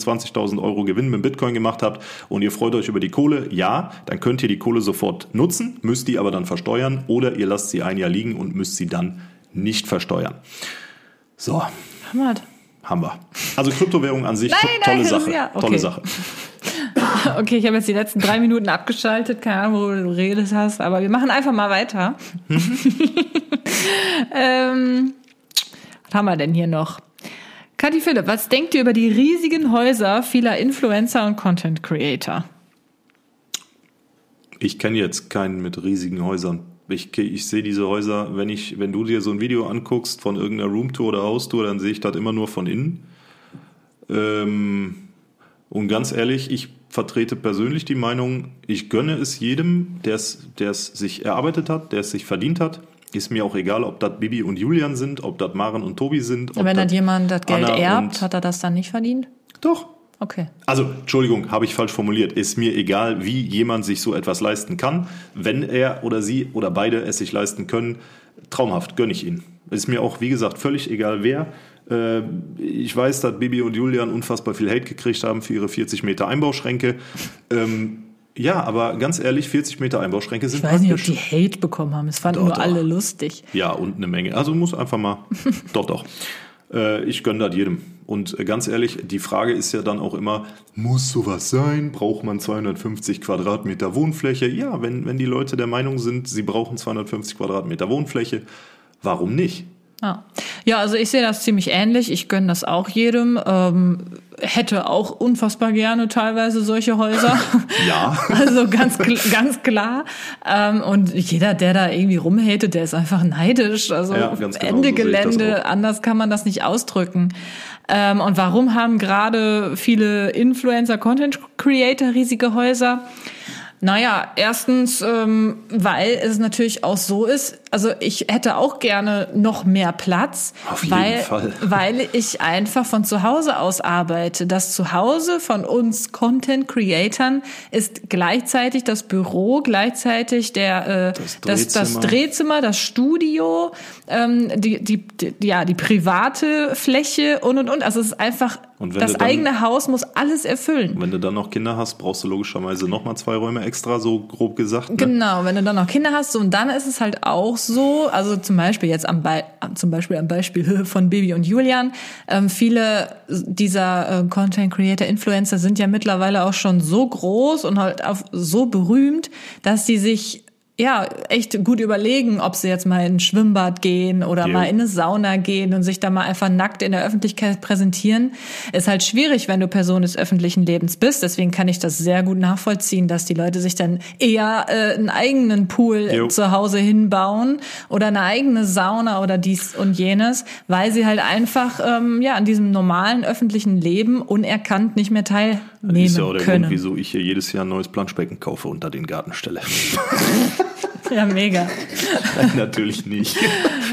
20.000 Euro Gewinn mit Bitcoin gemacht habt und ihr freut euch über die Kohle, ja, dann könnt ihr die Kohle sofort nutzen, müsst die aber dann versteuern oder ihr lasst sie ein Jahr liegen und müsst sie dann nicht versteuern. So. Hammer haben wir. Also Kryptowährung an sich, nein, tolle nein, Sache. Ja, okay. Tolle Sache. Okay, ich habe jetzt die letzten drei Minuten abgeschaltet, keine Ahnung, worüber du redest hast, aber wir machen einfach mal weiter. ähm, was haben wir denn hier noch? Kathi Philipp, was denkt ihr über die riesigen Häuser vieler Influencer und Content Creator? Ich kenne jetzt keinen mit riesigen Häusern ich, ich sehe diese Häuser, wenn ich, wenn du dir so ein Video anguckst von irgendeiner Roomtour oder Haustour, dann sehe ich das immer nur von innen. Ähm, und ganz ehrlich, ich vertrete persönlich die Meinung, ich gönne es jedem, der es, sich erarbeitet hat, der es sich verdient hat. Ist mir auch egal, ob das Bibi und Julian sind, ob das Maren und Tobi sind. Wenn dann jemand das Geld Anna erbt, hat er das dann nicht verdient? Doch, Okay. Also, Entschuldigung, habe ich falsch formuliert. Ist mir egal, wie jemand sich so etwas leisten kann. Wenn er oder sie oder beide es sich leisten können, traumhaft, gönne ich ihnen. Ist mir auch, wie gesagt, völlig egal, wer. Äh, ich weiß, dass Bibi und Julian unfassbar viel Hate gekriegt haben für ihre 40 Meter Einbauschränke. Ähm, ja, aber ganz ehrlich, 40 Meter Einbauschränke sind Ich weiß nicht, ob die Hate bekommen haben. Es fanden doch, nur doch. alle lustig. Ja, und eine Menge. Also muss einfach mal. doch, doch. Äh, ich gönne das jedem. Und äh, ganz ehrlich, die Frage ist ja dann auch immer, muss sowas sein? Braucht man 250 Quadratmeter Wohnfläche? Ja, wenn, wenn die Leute der Meinung sind, sie brauchen 250 Quadratmeter Wohnfläche, warum nicht? Ja. ja, also ich sehe das ziemlich ähnlich. Ich gönne das auch jedem. Ähm, hätte auch unfassbar gerne teilweise solche Häuser. ja. Also ganz, ganz klar. Ähm, und jeder, der da irgendwie rumhatet, der ist einfach neidisch. Also ja, genau Ende so Gelände, anders kann man das nicht ausdrücken. Ähm, und warum haben gerade viele Influencer, Content Creator riesige Häuser? Naja, erstens, ähm, weil es natürlich auch so ist, also ich hätte auch gerne noch mehr Platz, Auf weil, jeden Fall. weil ich einfach von zu Hause aus arbeite. Das Zuhause von uns Content Creatern ist gleichzeitig das Büro, gleichzeitig der äh, das, Drehzimmer. Das, das Drehzimmer, das Studio, ähm, die, die, die, ja, die private Fläche und und und. Also es ist einfach das dann, eigene Haus muss alles erfüllen. Wenn du dann noch Kinder hast, brauchst du logischerweise nochmal zwei Räume extra, so grob gesagt. Ne? Genau, wenn du dann noch Kinder hast, so, und dann ist es halt auch so, also zum Beispiel jetzt am, Be zum Beispiel am Beispiel von Baby und Julian, ähm, viele dieser äh, Content Creator Influencer sind ja mittlerweile auch schon so groß und halt auch so berühmt, dass sie sich ja, echt gut überlegen, ob sie jetzt mal in ein Schwimmbad gehen oder ja. mal in eine Sauna gehen und sich da mal einfach nackt in der Öffentlichkeit präsentieren. Ist halt schwierig, wenn du Person des öffentlichen Lebens bist. Deswegen kann ich das sehr gut nachvollziehen, dass die Leute sich dann eher äh, einen eigenen Pool jo. zu Hause hinbauen oder eine eigene Sauna oder dies und jenes, weil sie halt einfach ähm, ja an diesem normalen öffentlichen Leben unerkannt nicht mehr teilnehmen können. Das ist ja auch der können. Grund, wieso ich hier jedes Jahr ein neues Planschbecken kaufe und da den Garten stelle. Ja, mega. Nein, natürlich nicht.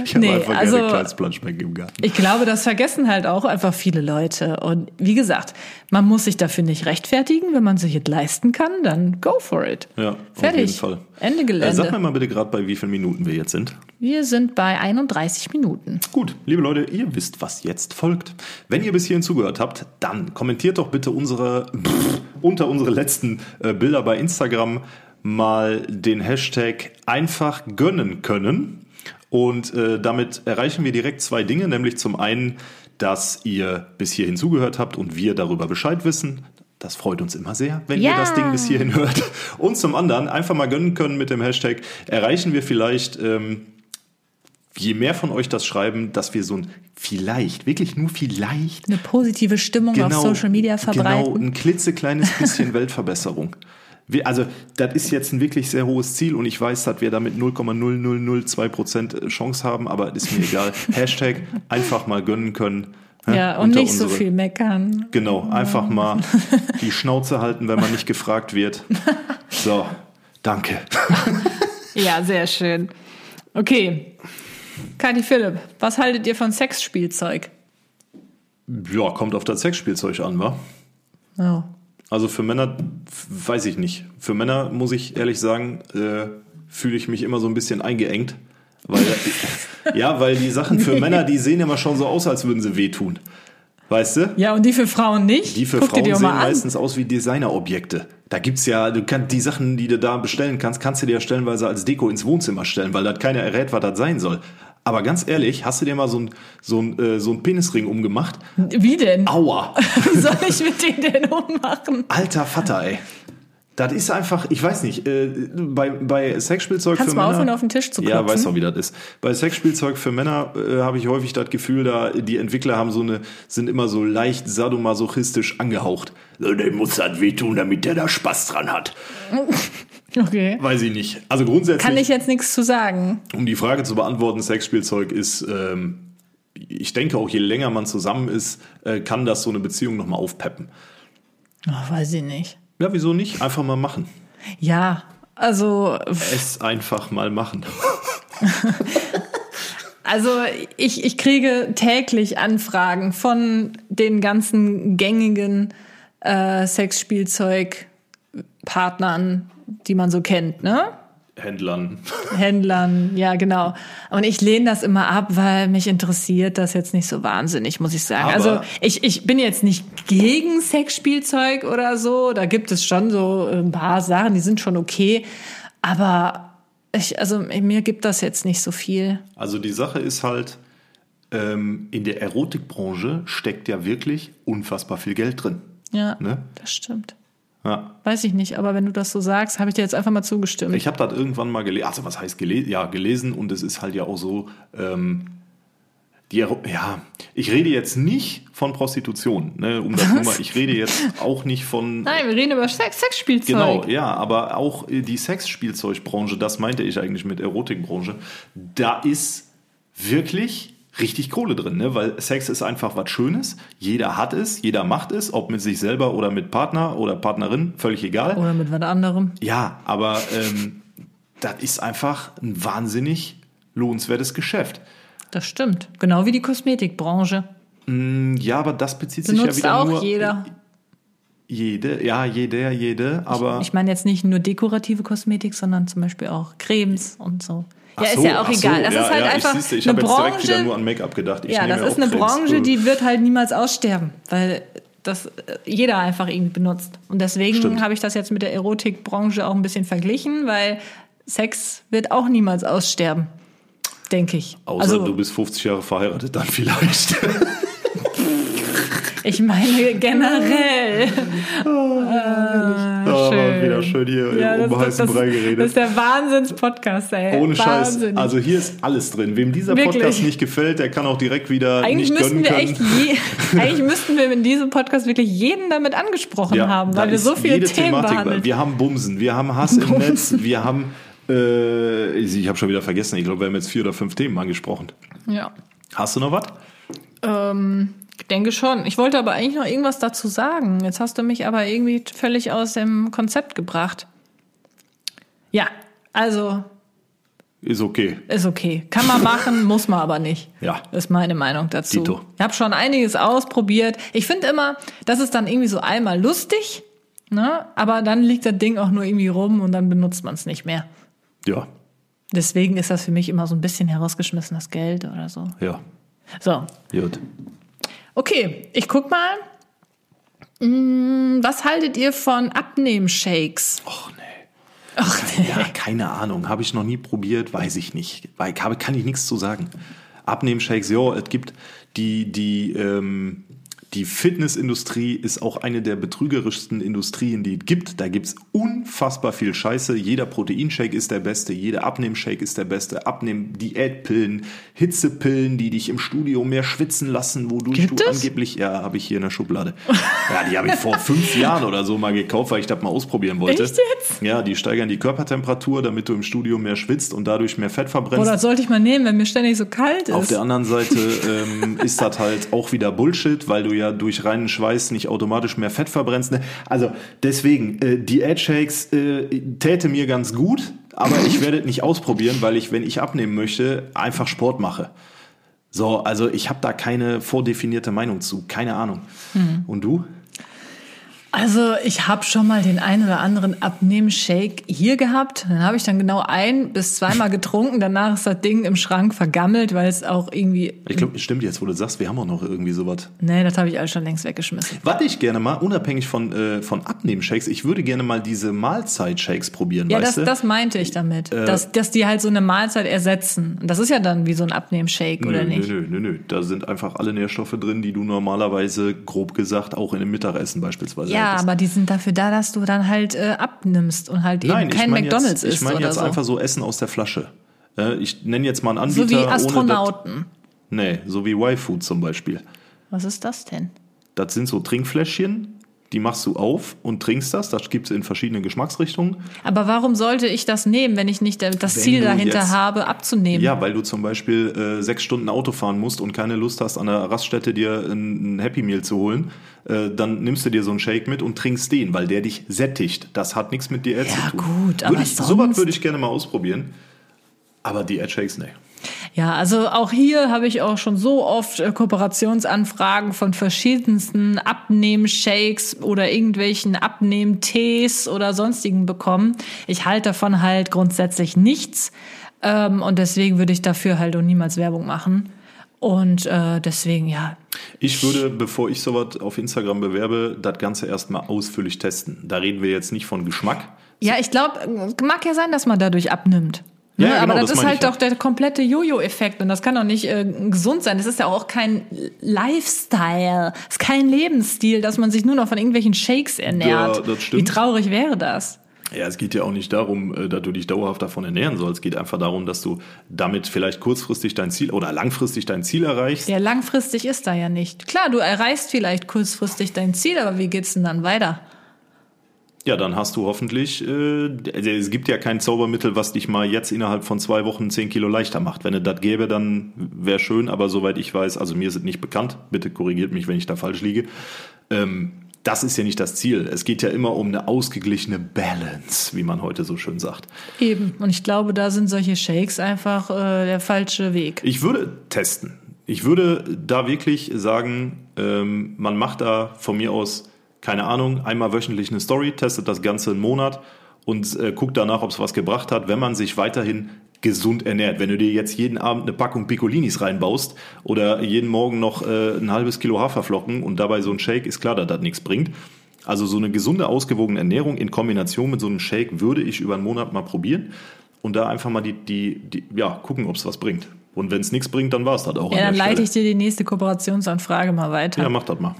Ich habe Nee, einfach also- gerne ein kleines Planschbecken im Garten. Ich glaube, das vergessen halt auch einfach viele Leute. Und wie gesagt, man muss sich dafür nicht rechtfertigen. Wenn man sich es leisten kann, dann go for it. Ja, Fertig. auf jeden Fall. Ende Äh, Gelände. sag mir mal bitte gerade, bei wie vielen Minuten wir jetzt sind. Wir sind bei 31 Minuten. Gut, liebe Leute, ihr wisst, was jetzt folgt. Wenn ihr bis hierhin zugehört habt, dann kommentiert doch bitte unsere pff, unter unsere letzten äh, Bilder bei Instagram mal den Hashtag einfach gönnen können. Und äh, damit erreichen wir direkt zwei Dinge, nämlich zum einen, dass ihr bis hierhin zugehört habt und wir darüber Bescheid wissen. Das freut uns immer sehr, wenn ihr Ja. das Ding bis hierhin hört. Und zum anderen einfach mal gönnen können mit dem Hashtag. Erreichen wir vielleicht ähm, je mehr von euch das schreiben, dass wir so ein vielleicht, wirklich nur vielleicht Eine positive Stimmung auf Social Media Genau, verbreiten. ein klitzekleines bisschen Weltverbesserung. Wir, also, das ist jetzt ein wirklich sehr hohes Ziel und ich weiß, dass wir damit 0,0002% Chance haben, aber ist mir egal. Hashtag einfach mal gönnen können. hä, Ja, und nicht so unsere- viel meckern. Genau, einfach mal die Schnauze halten, wenn man nicht gefragt wird. So, danke. Ja, sehr schön. Okay. Kathi Philipp, was haltet ihr von Sexspielzeug? Ja, kommt auf das Sexspielzeug an, wa? Oh. Also für Männer weiß ich nicht. Für Männer muss ich ehrlich sagen, äh, fühle ich mich immer so ein bisschen eingeengt. Weil, ja, weil die Sachen für Männer, die sehen immer schon so aus, als würden sie wehtun. Weißt du? Ja, und die für Frauen nicht? Die für Guck Frauen die sehen meistens aus wie Designerobjekte. Da gibt's ja, du kannst die Sachen, die du da bestellen kannst, kannst du dir ja stellenweise als Deko ins Wohnzimmer stellen, weil das keiner errät, was das sein soll. Aber ganz ehrlich, hast du dir mal so ein so ein, äh, so ein Penisring umgemacht? Wie denn? Aua! Wie soll ich mit denen denn ummachen? Alter Vater, ey. Das ist einfach, ich weiß nicht, äh, bei, bei Sexspielzeug Kannst für du mal Männer. aufhören, auf den Tisch zu Ja, klopfen? weiß doch, wie das ist. Bei Sexspielzeug für Männer äh, habe ich häufig das Gefühl, da die Entwickler haben so eine, sind immer so leicht sadomasochistisch angehaucht. So, dem muss das wehtun, damit der da Spaß dran hat. Okay. Weiß ich nicht. Also grundsätzlich, Kann ich jetzt nichts zu sagen. um die Frage zu beantworten, Sexspielzeug ist, ähm, ich denke auch, je länger man zusammen ist, äh, kann das so eine Beziehung nochmal aufpeppen. Oh, weiß ich nicht. Ja, wieso nicht? Einfach mal machen. Ja, also, Es einfach mal machen. also ich, ich kriege täglich Anfragen von den ganzen gängigen äh, Sexspielzeugpartnern, die man so kennt, ne? Händlern. Händlern, ja genau. Und ich lehne das immer ab, weil mich interessiert das jetzt nicht so wahnsinnig, muss ich sagen. Aber- also ich, ich bin jetzt nicht gegen Sexspielzeug oder so. Da gibt es schon so ein paar Sachen, die sind schon okay. Aber ich, also mir gibt das jetzt nicht so viel. Also die Sache ist halt, ähm, in der Erotikbranche steckt ja wirklich unfassbar viel Geld drin. Ja, Ne? das stimmt. Ja. Weiß ich nicht, aber wenn du das so sagst, habe ich dir jetzt einfach mal zugestimmt. Ich habe das irgendwann mal gelesen, also was heißt gelesen? Ja, gelesen und es ist halt ja auch so, ähm, die, ja, ich rede jetzt nicht von Prostitution, ne, um das mal, ich rede jetzt auch nicht von, Nein, wir reden über Sex, Sexspielzeug. Genau, ja, aber auch äh, die Sexspielzeugbranche, das meinte ich eigentlich mit Erotikbranche, da ist wirklich richtig Kohle drin, ne? weil Sex ist einfach was Schönes. Jeder hat es, jeder macht es, ob mit sich selber oder mit Partner oder Partnerin, völlig egal. Oder mit was anderem. Ja, aber ähm, das ist einfach ein wahnsinnig lohnenswertes Geschäft. Das stimmt. Genau wie die Kosmetikbranche. Ja, aber das bezieht sich ja Benutzt wieder auch nur jeder. jede, ja, jeder, jede, aber Ich meine jetzt nicht nur dekorative Kosmetik, sondern zum Beispiel auch Cremes und so. Ja, ist so, ja auch so, egal. Das ja, ist halt ja, einfach ich, siehste, ich eine habe jetzt direkt wieder Branche. nur an Make-up gedacht. Ich Ja, das ist eine Cremes. Branche, die wird halt niemals aussterben, weil das äh, jeder einfach irgendwie benutzt. Und deswegen habe ich das jetzt mit der Erotikbranche auch ein bisschen verglichen, weil Sex wird auch niemals aussterben, denke ich. Außer also du bist 50 Jahre verheiratet, dann vielleicht. ich meine generell. Da schön. wieder schön hier Ja, das, heißen das, Brei das geredet. ist der Wahnsinns-Podcast, ey. Ohne Scheiß. Wahnsinnig. Also hier ist alles drin. Wem dieser Wirklich. Podcast nicht gefällt, der kann auch direkt wieder Eigentlich nicht müssten gönnen wir können. echt je, eigentlich müssten wir in diesem Podcast wirklich jeden damit angesprochen haben, da weil wir so viele jede Themen Thematik. behandeln. Wir haben Bumsen, wir haben Hass im Netz, wir haben äh, ich habe schon wieder vergessen, ich glaube, wir haben jetzt vier oder fünf Themen angesprochen. Ja. Hast du noch was? Ähm, denke schon. Ich wollte aber eigentlich noch irgendwas dazu sagen. Jetzt hast du mich aber irgendwie völlig aus dem Konzept gebracht. Ja, Also Ist okay. ist okay. Kann man machen, muss man aber nicht. Ja. Ist meine Meinung dazu. Dito. Ich habe schon einiges ausprobiert. Ich finde immer, das ist dann irgendwie so einmal lustig, ne? aber dann liegt das Ding auch nur irgendwie rum und dann benutzt man es nicht mehr. Ja, Deswegen ist das für mich immer so ein bisschen herausgeschmissenes Geld oder so. ja. So, Gut. Okay, ich guck mal. Hm, Was haltet ihr von Abnehmshakes? Och nee. Ach, nee. Ja, keine Ahnung. Habe ich noch nie probiert, weiß ich nicht. Weil, habe, kann ich nichts zu sagen. Abnehmshakes, ja, es gibt die, die, ähm, die Fitnessindustrie ist auch eine der betrügerischsten Industrien, die es gibt. Da gibt's unfassbar viel Scheiße. Jeder Proteinshake ist der beste, jeder Abnehmshake ist der beste. Abnehm-Diätpillen, Hitzepillen, die dich im Studio mehr schwitzen lassen, wodurch Gibt du es? angeblich, ja, habe ich hier in der Schublade. Ja, die habe ich vor fünf Jahren oder so mal gekauft, weil ich das mal ausprobieren wollte. Echt jetzt? Ja, die steigern die Körpertemperatur, damit du im Studio mehr schwitzt und dadurch mehr Fett verbrennst. Oder sollte ich mal nehmen, wenn mir ständig so kalt ist? Auf der anderen Seite ähm, ist das halt auch wieder Bullshit, weil du ja durch reinen Schweiß nicht automatisch mehr Fett verbrennst. Ne? Also deswegen, äh, die Ad-Shakes äh, täte mir ganz gut, aber ich werde es nicht ausprobieren, weil ich, wenn ich abnehmen möchte, einfach Sport mache. So, also ich habe da keine vordefinierte Meinung zu, keine Ahnung. Und du? Also ich habe schon mal den einen oder anderen Abnehmen-Shake hier gehabt. Dann habe ich dann genau ein bis zweimal getrunken. Danach ist das Ding im Schrank vergammelt, weil es auch irgendwie... Ich glaube, stimmt jetzt, wo du sagst, wir haben auch noch irgendwie sowas. Nee, das habe ich alles schon längst weggeschmissen. Was ich gerne mal, unabhängig von, äh, von Abnehmen-Shakes, ich würde gerne mal diese Mahlzeit-Shakes probieren, Ja, weißt das, du? Äh. das meinte ich damit. dass, dass die halt so eine Mahlzeit ersetzen. Und das ist ja dann wie so ein Abnehmen-Shake, oder nö, nicht? Nö, nö, nö. Da sind einfach alle Nährstoffe drin, die du normalerweise, grob gesagt, auch in einem Mittagessen beispielsweise Ja, hättest. aber die sind dafür da, dass du dann halt äh, abnimmst und halt Nein, eben kein ich mein McDonalds jetzt, isst Ich meine jetzt so. einfach so Essen aus der Flasche. Äh, Ich nenne jetzt mal einen Anbieter. so wie ohne Astronauten. Das, nee, so wie Y-Food zum Beispiel. Was ist das denn? Das sind so Trinkfläschchen, die machst du auf und trinkst das. Das gibt es in verschiedenen Geschmacksrichtungen. Aber warum sollte ich das nehmen, wenn ich nicht das Wenn Ziel dahinter jetzt- habe, abzunehmen? Ja, weil du zum Beispiel äh, sechs Stunden Auto fahren musst und keine Lust hast, an der Raststätte dir ein, ein Happy Meal zu holen, äh, dann nimmst du dir so einen Shake mit und trinkst den, weil der dich sättigt. Das hat nichts mit Diät Ja, zu tun. gut, aber würde ich, sonst- Sowas würde ich gerne mal ausprobieren. Aber Diät-Shakes, nee. Ja, also auch hier habe ich auch schon so oft äh, Kooperationsanfragen von verschiedensten Abnehmshakes oder irgendwelchen Abnehmtees oder sonstigen bekommen. Ich halte davon halt grundsätzlich nichts ähm, und deswegen würde ich dafür halt auch niemals Werbung machen. Und äh, deswegen, ja, Ich würde, bevor ich sowas auf Instagram bewerbe, das Ganze erstmal ausführlich testen. Da reden wir jetzt nicht von Geschmack. Ja, ich glaube, mag ja sein, dass man dadurch abnimmt. Ja, Ne? ja, aber genau, das, das ist halt doch der komplette Jojo-Effekt und das kann doch nicht äh, gesund sein. Das ist ja auch kein Lifestyle, das ist kein Lebensstil, dass man sich nur noch von irgendwelchen Shakes ernährt. Ja, das stimmt. Wie traurig wäre das? Ja, es geht ja auch nicht darum, äh, dass du dich dauerhaft davon ernähren sollst. Es geht einfach darum, dass du damit vielleicht kurzfristig dein Ziel oder langfristig dein Ziel erreichst. Ja, langfristig ist da ja nicht. Klar, du erreichst vielleicht kurzfristig dein Ziel, aber wie geht's denn dann weiter? Ja, dann hast du hoffentlich, äh, also es gibt ja kein Zaubermittel, was dich mal jetzt innerhalb von zwei Wochen 10 Kilo leichter macht. Wenn es das gäbe, dann wäre schön, aber soweit ich weiß, also mir ist es nicht bekannt, bitte korrigiert mich, wenn ich da falsch liege. Ähm, das ist ja nicht das Ziel. Es geht ja immer um eine ausgeglichene Balance, wie man heute so schön sagt. Eben. Und ich glaube, da sind solche Shakes einfach äh, der falsche Weg. Ich würde testen. Ich würde da wirklich sagen, ähm, man macht da von mir aus, keine Ahnung, einmal wöchentlich eine Story, testet das Ganze einen Monat und äh, guckt danach, ob es was gebracht hat, wenn man sich weiterhin gesund ernährt. Wenn du dir jetzt jeden Abend eine Packung Piccolinis reinbaust oder jeden Morgen noch äh, ein halbes Kilo Haferflocken und dabei so ein Shake, ist klar, dass das nichts bringt. Also so eine gesunde, ausgewogene Ernährung in Kombination mit so einem Shake würde ich über einen Monat mal probieren und da einfach mal die, die, die ja, gucken, ob es was bringt. Und wenn es nichts bringt, dann war es das auch. Ja, an dann leite Stelle. ich dir die nächste Kooperationsanfrage mal weiter. Ja, mach das mal.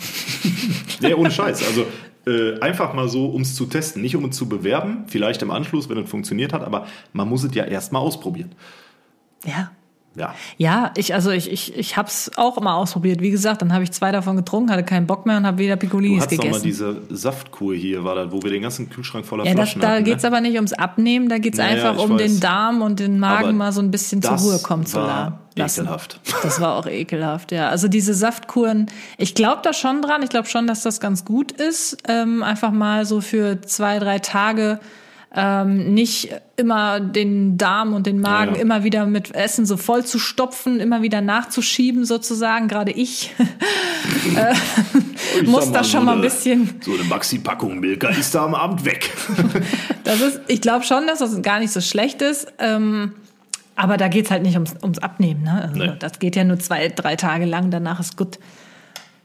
nee, ohne Scheiß. Also äh, einfach mal so, um es zu testen. Nicht um es zu bewerben, vielleicht im Anschluss, wenn es funktioniert hat, aber man muss es ja erst mal ausprobieren. ja. Ja. Ja, ich, also ich, ich, ich habe es auch mal ausprobiert. Wie gesagt, dann habe ich zwei davon getrunken, hatte keinen Bock mehr und habe wieder Du Piccolinis hast doch mal gegessen. diese Saftkur hier, war das, wo wir den ganzen Kühlschrank voller Ja, das, Flaschen da hatten. geht's ne? aber nicht ums Abnehmen, da geht's Ja, ja, einfach um weiß. den Darm und den Magen Aber mal so ein bisschen zur das Ruhe kommen zu lassen. ekelhaft. Das war auch ekelhaft, ja. Also diese Saftkuren, ich glaube da schon dran. Ich glaube schon, dass das ganz gut ist. Ähm, einfach mal so für zwei, drei Tage ähm, nicht immer den Darm und den Magen Ja, immer wieder mit Essen so voll zu stopfen, immer wieder nachzuschieben sozusagen. Gerade ich äh, Ich muss da schon so mal ein bisschen. So eine Maxi-Packung Milka ist da am Abend weg. Das ist, ich glaube schon, dass das gar nicht so schlecht ist. Ähm, aber da geht's halt nicht ums, ums Abnehmen. Ne? Also Nee. Das geht ja nur zwei, drei Tage lang, danach ist gut.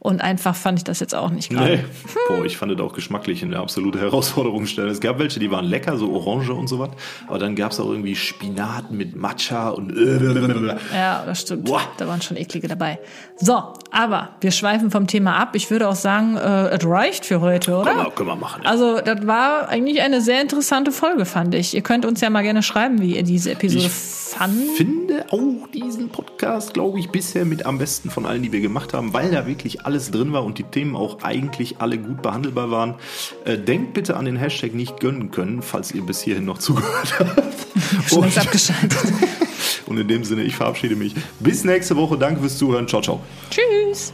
Und einfach fand ich das jetzt auch nicht gerade. Nee. Boah, ich fand das auch geschmacklich eine absolute Herausforderungsstelle. Es gab welche, die waren lecker, so Orange und sowas. Aber dann gab es auch irgendwie Spinat mit Matcha und. Ja, das stimmt. Boah. Da waren schon eklige dabei. So, aber wir schweifen vom Thema ab. Ich würde auch sagen, äh, es reicht für heute, oder? Können wir, können wir machen. Ja. Also, das war eigentlich eine sehr interessante Folge, fand ich. Ihr könnt uns ja mal gerne schreiben, wie ihr diese Episode Ich fandet. finde auch diesen Podcast, glaube ich, bisher mit am besten von allen, die wir gemacht haben, weil da wirklich alles drin war und die Themen auch eigentlich alle gut behandelbar waren. Äh, denkt bitte an den Hashtag nicht gönnen können, falls ihr bis hierhin noch zugehört habt. Und, abgeschaltet. und in dem Sinne, ich verabschiede mich. Bis nächste Woche. Danke fürs Zuhören. Ciao, ciao. Tschüss.